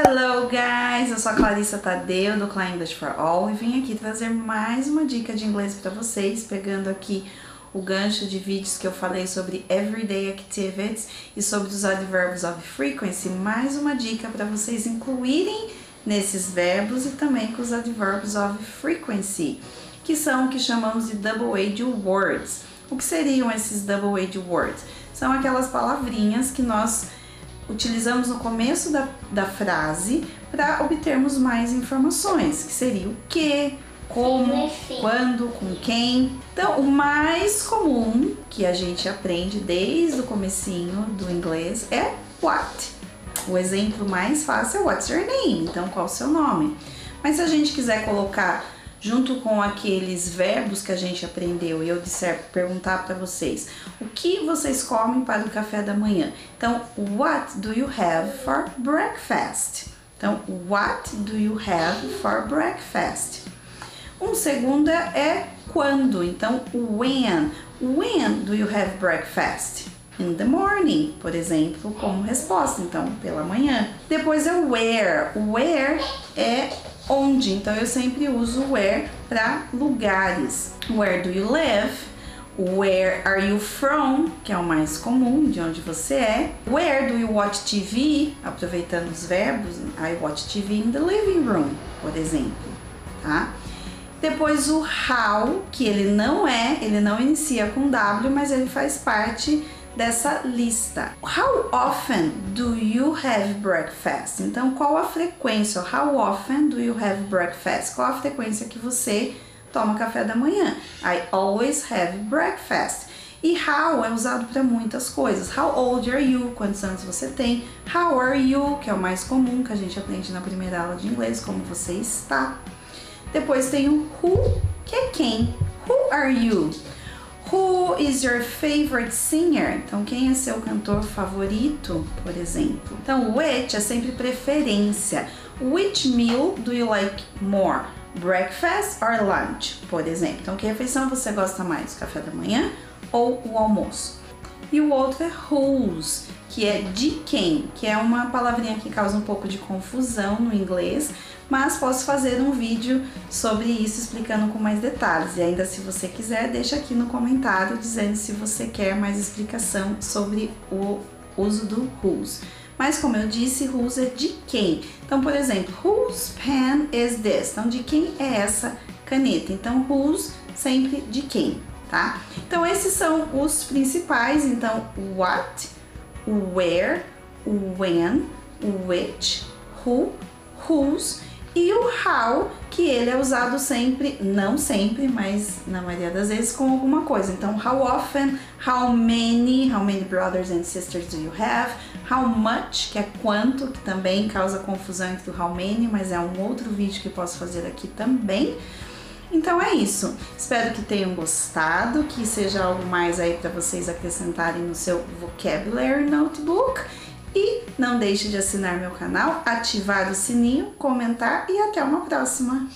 Hello guys, eu sou a Clarissa Tadeu do Klein English for All e vim aqui trazer mais uma dica de inglês para vocês, pegando aqui o gancho de vídeos que eu falei sobre everyday activities e sobre os adverbs of frequency, mais uma dica para vocês incluírem nesses verbos e também com os adverbs of frequency, que são o que chamamos de double-age words. O que seriam esses double-age words? São aquelas palavrinhas que nós utilizamos no começo da, da frase para obtermos mais informações, que seria o que, como, quando, com quem. Então, o mais comum que a gente aprende desde o comecinho do inglês é what. O exemplo mais fácil é what's your name? Então, qual o seu nome? Mas se a gente quiser colocar junto com aqueles verbos que a gente aprendeu e eu disser perguntar para vocês o que vocês comem para o café da manhã. Então, what do you have for breakfast? Então, what do you have for breakfast? Um segundo é quando, então when. When do you have breakfast? In the morning, por exemplo, como resposta, então pela manhã. Depois é where. Where é onde. Então eu sempre uso where para lugares. Where do you live? Where are you from? Que é o mais comum, de onde você é. Where do you watch TV? Aproveitando os verbos, I watch TV in the living room, por exemplo, tá? Depois o how, que ele não é, ele não inicia com W, mas ele faz parte dessa lista. How often do you have breakfast? Então, qual a frequência? How often do you have breakfast? Qual a frequência que você toma café da manhã? I always have breakfast. E how é usado para muitas coisas. How old are you? Quantos anos você tem? How are you? Que é o mais comum que a gente aprende na primeira aula de inglês, como você está. Depois tem o who, que é quem. Who are you? Who is your favorite singer? Então, quem é seu cantor favorito, por exemplo? Então, which é sempre preferência. Which meal do you like more? Breakfast or lunch, por exemplo. Então, que refeição você gosta mais? Café da manhã ou o almoço? E o outro é whose, que é de quem, que é uma palavrinha que causa um pouco de confusão no inglês, mas posso fazer um vídeo sobre isso explicando com mais detalhes. E ainda se você quiser, deixa aqui no comentário dizendo se você quer mais explicação sobre o uso do whose. Mas como eu disse, whose é de quem. Então, por exemplo, whose pen is this? Então, de quem é essa caneta? Então, whose sempre de quem, tá? Então, esses são os principais. Então, what, where, when, which, who, whose e o how, que ele é usado sempre, não sempre, mas na maioria das vezes com alguma coisa. Então, how often, how many, how many brothers and sisters do you have? How much, que é quanto, que também causa confusão entre o how many, mas é um outro vídeo que posso fazer aqui também. Então é isso. Espero que tenham gostado, que seja algo mais aí para vocês acrescentarem no seu vocabulary notebook. E não deixe de assinar meu canal, ativar o sininho, comentar e até uma próxima!